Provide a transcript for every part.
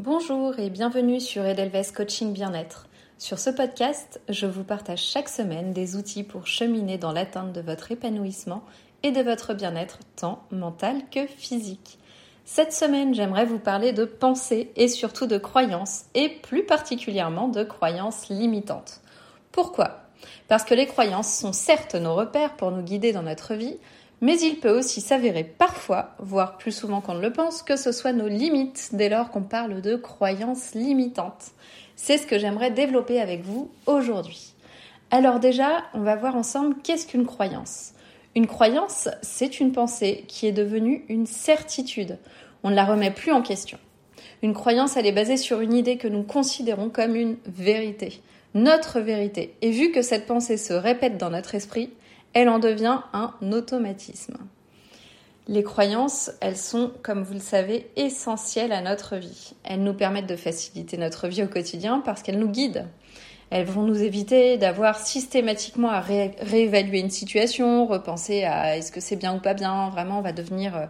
Bonjour et bienvenue sur Edelweiss Coaching Bien-être. Sur ce podcast, je vous partage chaque semaine des outils pour cheminer dans l'atteinte de votre épanouissement et de votre bien-être tant mental que physique. Cette semaine, j'aimerais vous parler de pensée et surtout de croyances et plus particulièrement de croyances limitantes. Pourquoi? Parce que les croyances sont certes nos repères pour nous guider dans notre vie, mais il peut aussi s'avérer parfois, voire plus souvent qu'on ne le pense, que ce soit nos limites dès lors qu'on parle de croyances limitantes. C'est ce que j'aimerais développer avec vous aujourd'hui. Alors déjà, on va voir ensemble qu'est-ce qu'une croyance. Une croyance, c'est une pensée qui est devenue une certitude. On ne la remet plus en question. Une croyance, elle est basée sur une idée que nous considérons comme une vérité, notre vérité. Et vu que cette pensée se répète dans notre esprit, elle en devient un automatisme. Les croyances, elles sont, comme vous le savez, essentielles à notre vie. Elles nous permettent de faciliter notre vie au quotidien parce qu'elles nous guident. Elles vont nous éviter d'avoir systématiquement à réévaluer une situation, repenser à est-ce que c'est bien ou pas bien. Vraiment, on va devenir, euh,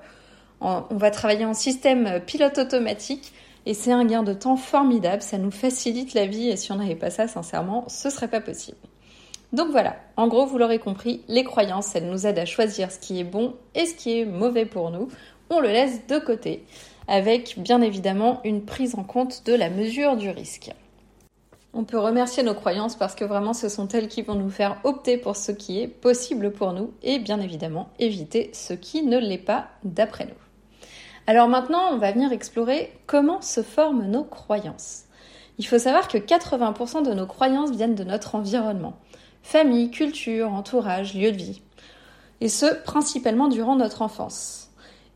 on va travailler en système pilote automatique et c'est un gain de temps formidable. Ça nous facilite la vie et si on n'avait pas ça, sincèrement, ce serait pas possible. Donc voilà, en gros, vous l'aurez compris, les croyances, elles nous aident à choisir ce qui est bon et ce qui est mauvais pour nous. On le laisse de côté, avec bien évidemment une prise en compte de la mesure du risque. On peut remercier nos croyances parce que vraiment ce sont elles qui vont nous faire opter pour ce qui est possible pour nous et bien évidemment éviter ce qui ne l'est pas d'après nous. Alors maintenant, on va venir explorer comment se forment nos croyances. Il faut savoir que 80% de nos croyances viennent de notre environnement famille, culture, entourage, lieu de vie. Et ce, principalement durant notre enfance.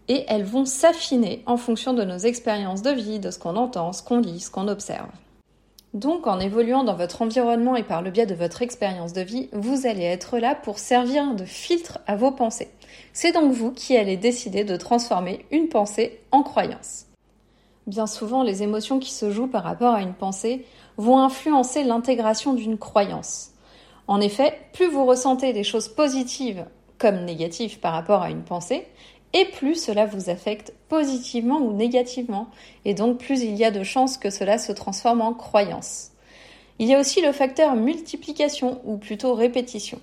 Et elles vont s'affiner en fonction de nos expériences de vie, de ce qu'on entend, ce qu'on lit, ce qu'on observe. Donc en évoluant dans votre environnement et par le biais de votre expérience de vie, vous allez être là pour servir de filtre à vos pensées. C'est donc vous qui allez décider de transformer une pensée en croyance. Bien souvent, les émotions qui se jouent par rapport à une pensée vont influencer l'intégration d'une croyance. En effet, plus vous ressentez des choses positives comme négatives par rapport à une pensée, et plus cela vous affecte positivement ou négativement, et donc plus il y a de chances que cela se transforme en croyance. Il y a aussi le facteur multiplication, ou plutôt répétition,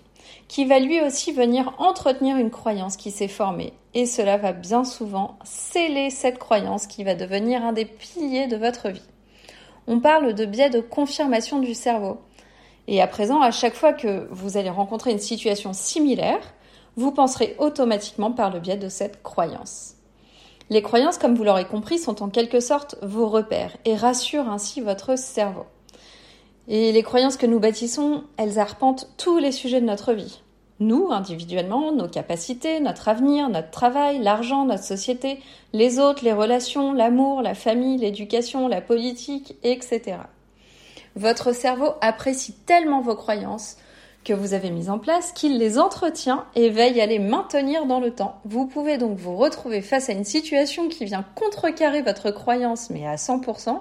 qui va lui aussi venir entretenir une croyance qui s'est formée, et cela va bien souvent sceller cette croyance qui va devenir un des piliers de votre vie. On parle de biais de confirmation du cerveau, et à présent, à chaque fois que vous allez rencontrer une situation similaire, vous penserez automatiquement par le biais de cette croyance. Les croyances, comme vous l'aurez compris, sont en quelque sorte vos repères et rassurent ainsi votre cerveau. Et les croyances que nous bâtissons, elles arpentent tous les sujets de notre vie. Nous, individuellement, nos capacités, notre avenir, notre travail, l'argent, notre société, les autres, les relations, l'amour, la famille, l'éducation, la politique, etc. Votre cerveau apprécie tellement vos croyances que vous avez mises en place qu'il les entretient et veille à les maintenir dans le temps. Vous pouvez donc vous retrouver face à une situation qui vient contrecarrer votre croyance, mais à 100%,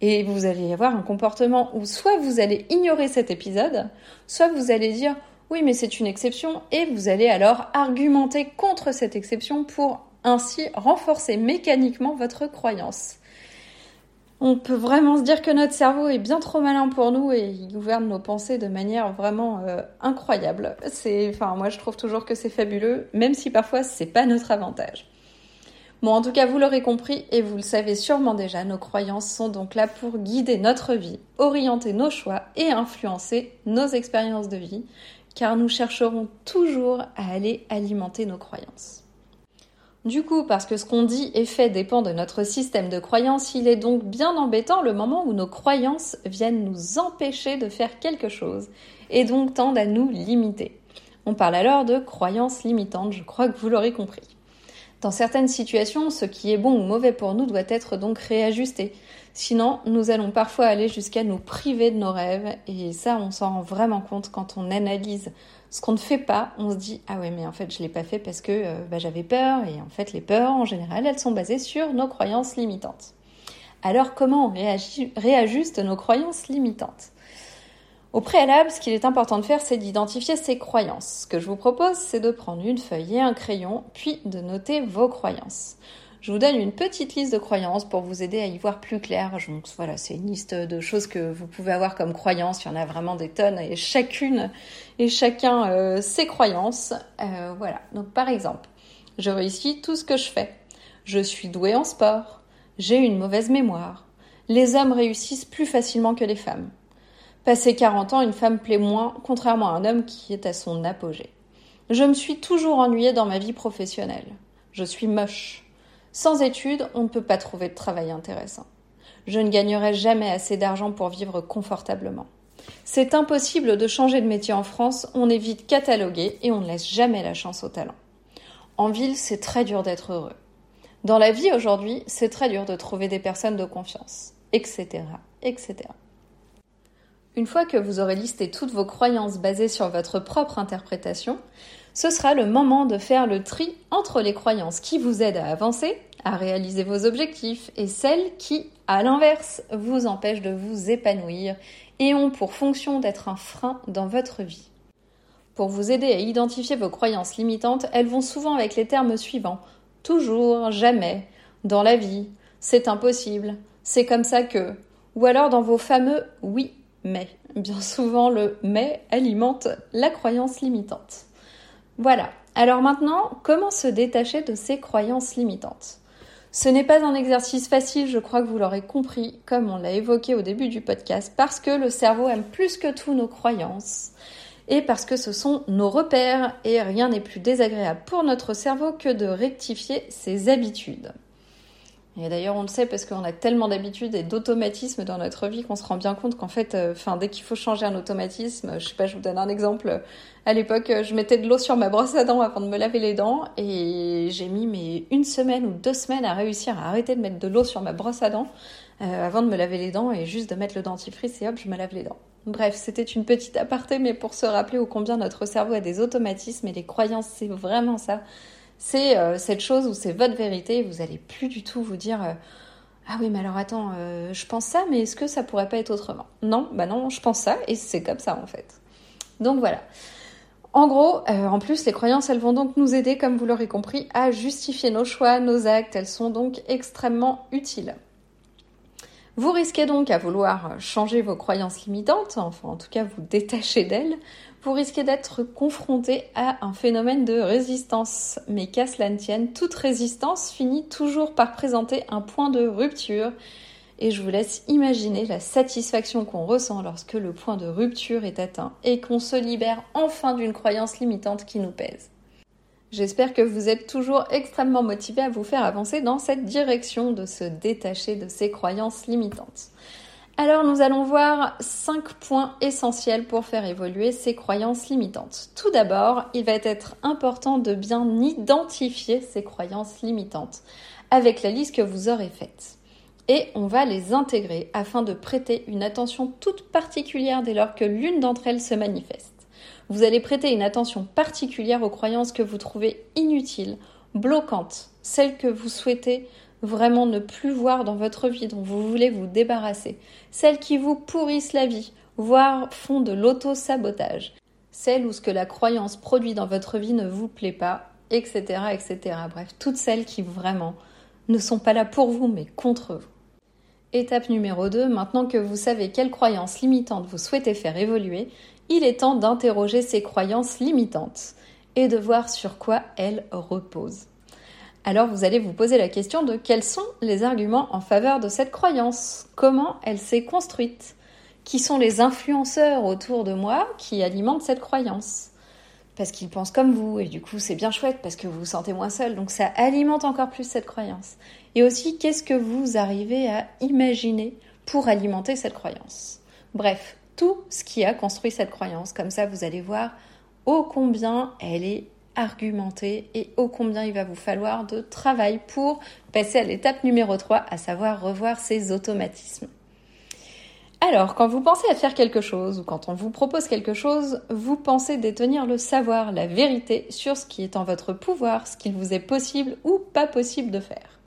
et vous allez avoir un comportement où soit vous allez ignorer cet épisode, soit vous allez dire oui mais c'est une exception, et vous allez alors argumenter contre cette exception pour ainsi renforcer mécaniquement votre croyance on peut vraiment se dire que notre cerveau est bien trop malin pour nous et il gouverne nos pensées de manière vraiment euh, incroyable. C'est, enfin, moi je trouve toujours que c'est fabuleux, même si parfois c'est pas notre avantage. Bon, en tout cas, vous l'aurez compris et vous le savez sûrement déjà, nos croyances sont donc là pour guider notre vie, orienter nos choix et influencer nos expériences de vie, car nous chercherons toujours à aller alimenter nos croyances. Du coup, parce que ce qu'on dit et fait dépend de notre système de croyances, il est donc bien embêtant le moment où nos croyances viennent nous empêcher de faire quelque chose et donc tendent à nous limiter. On parle alors de croyances limitantes, je crois que vous l'aurez compris. Dans certaines situations, ce qui est bon ou mauvais pour nous doit être donc réajusté. Sinon, nous allons parfois aller jusqu'à nous priver de nos rêves et ça, on s'en rend vraiment compte quand on analyse ce qu'on ne fait pas, on se dit ah ouais mais en fait je l'ai pas fait parce que euh, bah, j'avais peur et en fait les peurs en général elles sont basées sur nos croyances limitantes. Alors comment on réajuste nos croyances limitantes? Au préalable, ce qu'il est important de faire, c'est d'identifier ces croyances. Ce que je vous propose, c'est de prendre une feuille et un crayon, puis de noter vos croyances. je vous donne une petite liste de croyances pour vous aider à y voir plus clair. Voilà, c'est une liste de choses que vous pouvez avoir comme croyances. Il y en a vraiment des tonnes et chacune et chacun euh, ses croyances. Euh, voilà. Donc par exemple, je réussis tout ce que je fais. Je suis douée en sport. J'ai une mauvaise mémoire. Les hommes réussissent plus facilement que les femmes. Passé 40 ans, une femme plaît moins, contrairement à un homme qui est à son apogée. Je me suis toujours ennuyée dans ma vie professionnelle. Je suis moche. Sans études, on ne peut pas trouver de travail intéressant. Je ne gagnerai jamais assez d'argent pour vivre confortablement. C'est impossible de changer de métier en France, on est vite catalogué et on ne laisse jamais la chance au talent. En ville, c'est très dur d'être heureux. Dans la vie aujourd'hui, c'est très dur de trouver des personnes de confiance, etc., etc. Une fois que vous aurez listé toutes vos croyances basées sur votre propre interprétation, ce sera le moment de faire le tri entre les croyances qui vous aident à avancer, à réaliser vos objectifs, et celles qui, à l'inverse, vous empêchent de vous épanouir et ont pour fonction d'être un frein dans votre vie. Pour vous aider à identifier vos croyances limitantes, elles vont souvent avec les termes suivants toujours, jamais, dans la vie, c'est impossible, c'est comme ça que, ou alors dans vos fameux oui, mais. Bien souvent, le mais alimente la croyance limitante. Voilà. Alors maintenant, comment se détacher de ces croyances limitantes? Ce n'est pas un exercice facile, je crois que vous l'aurez compris, comme on l'a évoqué au début du podcast, parce que le cerveau aime plus que tout nos croyances et parce que ce sont nos repères et rien n'est plus désagréable pour notre cerveau que de rectifier ses habitudes. Et d'ailleurs, on le sait parce qu'on a tellement d'habitudes et d'automatismes dans notre vie qu'on se rend bien compte qu'en fait, euh, dès qu'il faut changer un automatisme, je sais pas, je vous donne un exemple. À l'époque, je mettais de l'eau sur ma brosse à dents avant de me laver les dents et j'ai mis mais une semaine ou deux semaines à réussir à arrêter de mettre de l'eau sur ma brosse à dents euh, avant de me laver les dents et juste de mettre le dentifrice et hop, je me lave les dents. Bref, c'était une petite aparté, mais pour se rappeler ô combien notre cerveau a des automatismes et les croyances, c'est vraiment ça c'est euh, cette chose où c'est votre vérité, vous allez plus du tout vous dire euh, ah oui mais alors attends, euh, je pense ça, mais est-ce que ça pourrait pas être autrement? Non, bah non, je pense ça et c'est comme ça en fait. Donc voilà. En gros, en plus, les croyances, elles vont donc nous aider, comme vous l'aurez compris, à justifier nos choix, nos actes. Elles sont donc extrêmement utiles. Vous risquez donc à vouloir changer vos croyances limitantes, enfin en tout cas vous détacher d'elles, vous risquez d'être confronté à un phénomène de résistance. Mais qu'à cela ne tienne, toute résistance finit toujours par présenter un point de rupture. Et je vous laisse imaginer la satisfaction qu'on ressent lorsque le point de rupture est atteint et qu'on se libère enfin d'une croyance limitante qui nous pèse. J'espère que vous êtes toujours extrêmement motivé à vous faire avancer dans cette direction de se détacher de ces croyances limitantes. Alors nous allons voir cinq points essentiels pour faire évoluer ces croyances limitantes. Tout d'abord, il va être important de bien identifier ces croyances limitantes avec la liste que vous aurez faite. Et on va les intégrer afin de prêter une attention toute particulière dès lors que l'une d'entre elles se manifeste. Vous allez prêter une attention particulière aux croyances que vous trouvez inutiles, bloquantes, celles que vous souhaitez vraiment ne plus voir dans votre vie, dont vous voulez vous débarrasser, celles qui vous pourrissent la vie, voire font de l'auto-sabotage, celles où ce que la croyance produit dans votre vie ne vous plaît pas, etc., etc. Bref, toutes celles qui vraiment ne sont pas là pour vous, mais contre vous. Étape numéro 2, maintenant que vous savez quelles croyances limitantes vous souhaitez faire évoluer, il est temps d'interroger ces croyances limitantes et de voir sur quoi elles reposent alors vous allez vous poser la question de quels sont les arguments en faveur de cette croyance, comment elle s'est construite, qui sont les influenceurs autour de moi qui alimentent cette croyance? Parce qu'ils pensent comme vous, et du coup c'est bien chouette parce que vous vous sentez moins seul, donc ça alimente encore plus cette croyance. Et aussi, qu'est-ce que vous arrivez à imaginer pour alimenter cette croyance? Bref, tout ce qui a construit cette croyance, comme ça vous allez voir ô combien elle est argumenter et ô combien il va vous falloir de travail pour passer à l'étape numéro 3, à savoir revoir ces automatismes. Alors, quand vous pensez à faire quelque chose ou quand on vous propose quelque chose, vous pensez détenir le savoir, la vérité sur ce qui est en votre pouvoir, ce qu'il vous est possible ou pas possible de faire.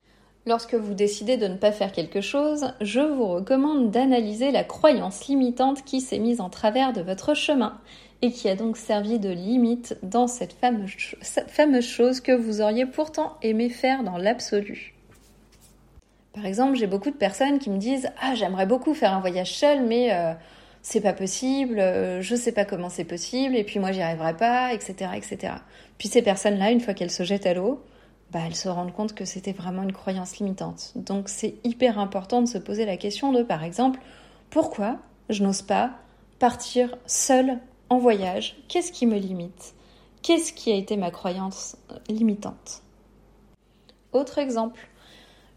Lorsque vous décidez de ne pas faire quelque chose, je vous recommande d'analyser la croyance limitante qui s'est mise en travers de votre chemin et qui a donc servi de limite dans cette fameuse, chose que vous auriez pourtant aimé faire dans l'absolu. Par exemple, j'ai beaucoup de personnes qui me disent Ah, j'aimerais beaucoup faire un voyage seul, mais euh, c'est pas possible, euh, je sais pas comment c'est possible, et puis moi j'y arriverai pas, etc., etc. Puis ces personnes-là, une fois qu'elles se jettent à l'eau, bah, elles se rendent compte que c'était vraiment une croyance limitante. Donc c'est hyper important de se poser la question de, par exemple, pourquoi je n'ose pas partir seule en voyage? Qu'est-ce qui me limite? Qu'est-ce qui a été ma croyance limitante? Autre exemple,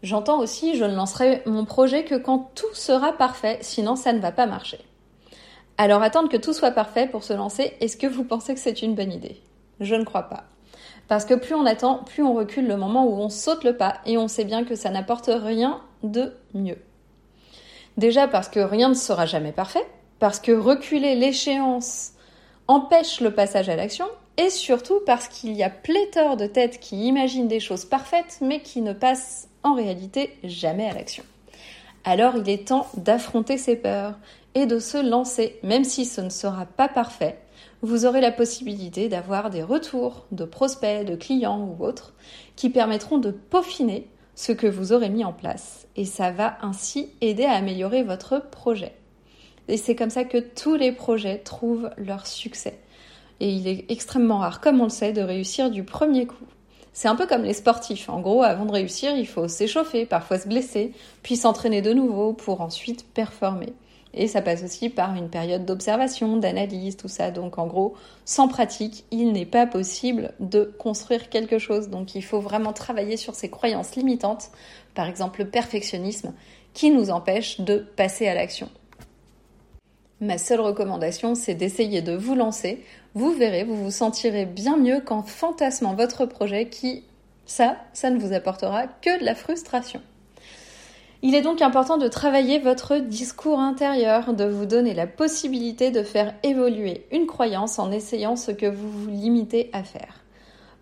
j'entends aussi je ne lancerai mon projet que quand tout sera parfait, sinon ça ne va pas marcher. Alors attendre que tout soit parfait pour se lancer, est-ce que vous pensez que c'est une bonne idée? Je ne crois pas. Parce que plus on attend, plus on recule le moment où on saute le pas et on sait bien que ça n'apporte rien de mieux. Déjà parce que rien ne sera jamais parfait, parce que reculer l'échéance empêche le passage à l'action, et surtout parce qu'il y a pléthore de têtes qui imaginent des choses parfaites mais qui ne passent en réalité jamais à l'action. Alors il est temps d'affronter ses peurs et de se lancer, même si ce ne sera pas parfait. Vous aurez la possibilité d'avoir des retours de prospects, de clients ou autres qui permettront de peaufiner ce que vous aurez mis en place et ça va ainsi aider à améliorer votre projet. Et c'est comme ça que tous les projets trouvent leur succès. Et il est extrêmement rare, comme on le sait, de réussir du premier coup. C'est un peu comme les sportifs. En gros, avant de réussir, il faut s'échauffer, parfois se blesser, puis s'entraîner de nouveau pour ensuite performer. Et ça passe aussi par une période d'observation, d'analyse, tout ça. Donc en gros, sans pratique, il n'est pas possible de construire quelque chose. Donc il faut vraiment travailler sur ces croyances limitantes, par exemple le perfectionnisme, qui nous empêche de passer à l'action. Ma seule recommandation, c'est d'essayer de vous lancer. Vous verrez, vous vous sentirez bien mieux qu'en fantasmant votre projet qui, ça, ça ne vous apportera que de la frustration. Il est donc important de travailler votre discours intérieur, de vous donner la possibilité de faire évoluer une croyance en essayant ce que vous vous limitez à faire.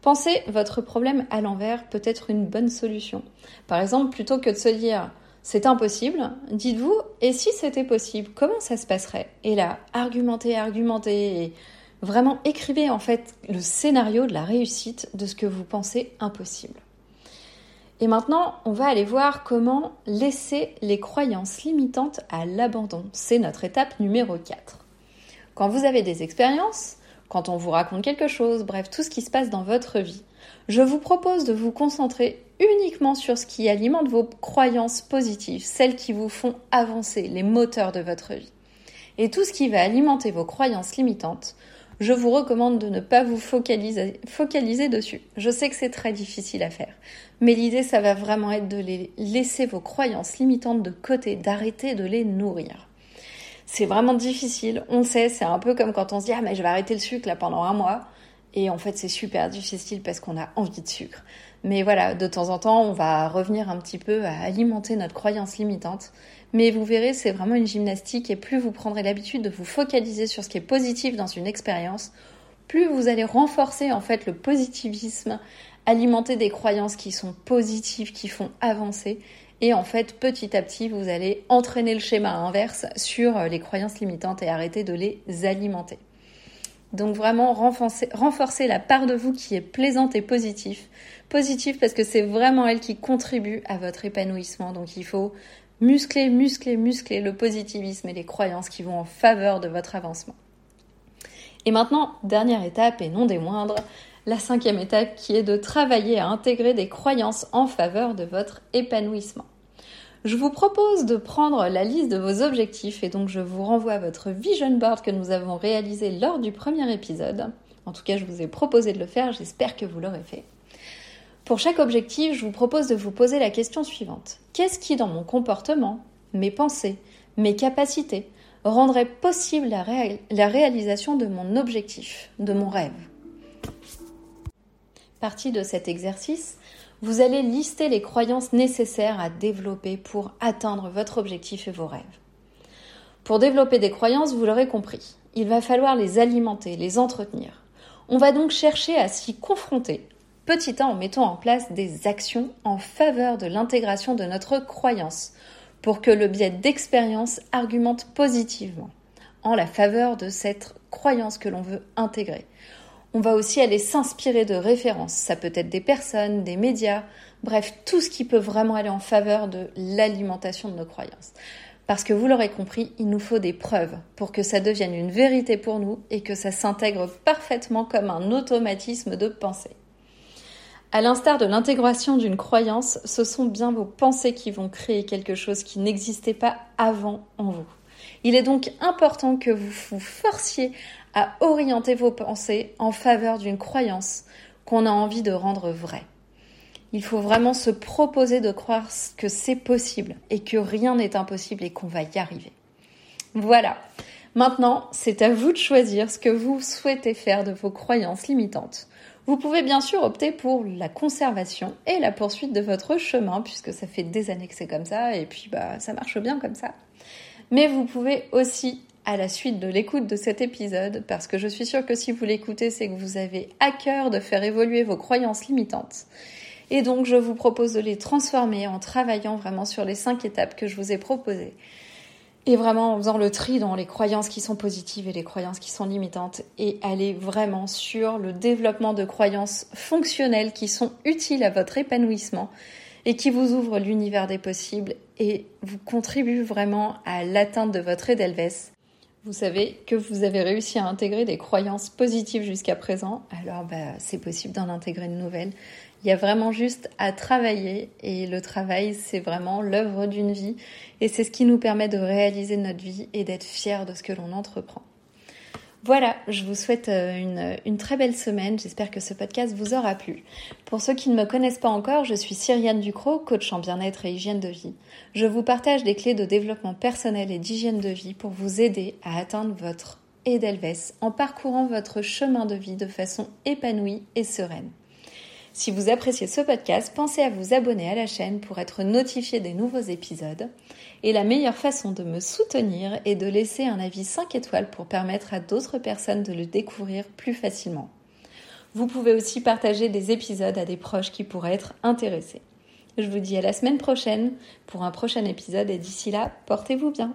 Pensez votre problème à l'envers peut être une bonne solution. Par exemple, plutôt que de se dire c'est impossible, dites-vous et si c'était possible, comment ça se passerait? Et là, argumentez, argumentez et vraiment écrivez en fait le scénario de la réussite de ce que vous pensez impossible. Et maintenant, on va aller voir comment laisser les croyances limitantes à l'abandon. C'est notre étape numéro 4. Quand vous avez des expériences, quand on vous raconte quelque chose, bref, tout ce qui se passe dans votre vie, je vous propose de vous concentrer uniquement sur ce qui alimente vos croyances positives, celles qui vous font avancer, les moteurs de votre vie. Et tout ce qui va alimenter vos croyances limitantes, je vous recommande de ne pas vous focaliser, dessus. Je sais que c'est très difficile à faire, mais l'idée, ça va vraiment être de les laisser vos croyances limitantes de côté, d'arrêter de les nourrir. C'est vraiment difficile, on sait, c'est un peu comme quand on se dit ah mais je vais arrêter le sucre là pendant un mois, et en fait c'est super difficile parce qu'on a envie de sucre. Mais voilà, de temps en temps, on va revenir un petit peu à alimenter notre croyance limitante. Mais vous verrez, c'est vraiment une gymnastique et plus vous prendrez l'habitude de vous focaliser sur ce qui est positif dans une expérience, plus vous allez renforcer en fait le positivisme, alimenter des croyances qui sont positives, qui font avancer. Et en fait, petit à petit, vous allez entraîner le schéma inverse sur les croyances limitantes et arrêter de les alimenter. Donc vraiment renforcer, renforcer la part de vous qui est plaisante et positive. Positive parce que c'est vraiment elle qui contribue à votre épanouissement. Donc il faut muscler, muscler, muscler le positivisme et les croyances qui vont en faveur de votre avancement. Et maintenant, dernière étape et non des moindres, la cinquième étape qui est de travailler à intégrer des croyances en faveur de votre épanouissement. Je vous propose de prendre la liste de vos objectifs et donc je vous renvoie à votre vision board que nous avons réalisé lors du premier épisode. En tout cas, je vous ai proposé de le faire, j'espère que vous l'aurez fait. Pour chaque objectif, je vous propose de vous poser la question suivante. Qu'est-ce qui, dans mon comportement, mes pensées, mes capacités, rendrait possible la, réalisation de mon objectif, de mon rêve? Partie de cet exercice, vous allez lister les croyances nécessaires à développer pour atteindre votre objectif et vos rêves. Pour développer des croyances, vous l'aurez compris, il va falloir les alimenter, les entretenir. On va donc chercher à s'y confronter, petit a en mettant en place des actions en faveur de l'intégration de notre croyance, pour que le biais d'expérience argumente positivement en la faveur de cette croyance que l'on veut intégrer. On va aussi aller s'inspirer de références. Ça peut être des personnes, des médias, bref, tout ce qui peut vraiment aller en faveur de l'alimentation de nos croyances. Parce que vous l'aurez compris, il nous faut des preuves pour que ça devienne une vérité pour nous et que ça s'intègre parfaitement comme un automatisme de pensée. À l'instar de l'intégration d'une croyance, ce sont bien vos pensées qui vont créer quelque chose qui n'existait pas avant en vous. Il est donc important que vous vous forciez à orienter vos pensées en faveur d'une croyance qu'on a envie de rendre vraie. Il faut vraiment se proposer de croire que c'est possible et que rien n'est impossible et qu'on va y arriver. Voilà. Maintenant, c'est à vous de choisir ce que vous souhaitez faire de vos croyances limitantes. Vous pouvez bien sûr opter pour la conservation et la poursuite de votre chemin, puisque ça fait des années que c'est comme ça, et puis bah ça marche bien comme ça. Mais vous pouvez aussi, à la suite de l'écoute de cet épisode, parce que je suis sûre que si vous l'écoutez, c'est que vous avez à cœur de faire évoluer vos croyances limitantes. Et donc je vous propose de les transformer en travaillant vraiment sur les cinq étapes que je vous ai proposées et vraiment en faisant le tri dans les croyances qui sont positives et les croyances qui sont limitantes et aller vraiment sur le développement de croyances fonctionnelles qui sont utiles à votre épanouissement et qui vous ouvrent l'univers des possibles et vous contribuent vraiment à l'atteinte de votre Edelweiss. Vous savez que vous avez réussi à intégrer des croyances positives jusqu'à présent, alors bah, c'est possible d'en intégrer une nouvelle. Il y a vraiment juste à travailler et le travail, c'est vraiment l'œuvre d'une vie et c'est ce qui nous permet de réaliser notre vie et d'être fiers de ce que l'on entreprend. Voilà, je vous souhaite euh, une, très belle semaine. J'espère que ce podcast vous aura plu. Pour ceux qui ne me connaissent pas encore, je suis Cyriane Ducrot, coach en bien-être et hygiène de vie. Je vous partage des clés de développement personnel et d'hygiène de vie pour vous aider à atteindre votre Edelweiss en parcourant votre chemin de vie de façon épanouie et sereine. Si vous appréciez ce podcast, pensez à vous abonner à la chaîne pour être notifié des nouveaux épisodes. Et la meilleure façon de me soutenir est de laisser un avis 5 étoiles pour permettre à d'autres personnes de le découvrir plus facilement. Vous pouvez aussi partager des épisodes à des proches qui pourraient être intéressés. Je vous dis à la semaine prochaine pour un prochain épisode et d'ici là, portez-vous bien.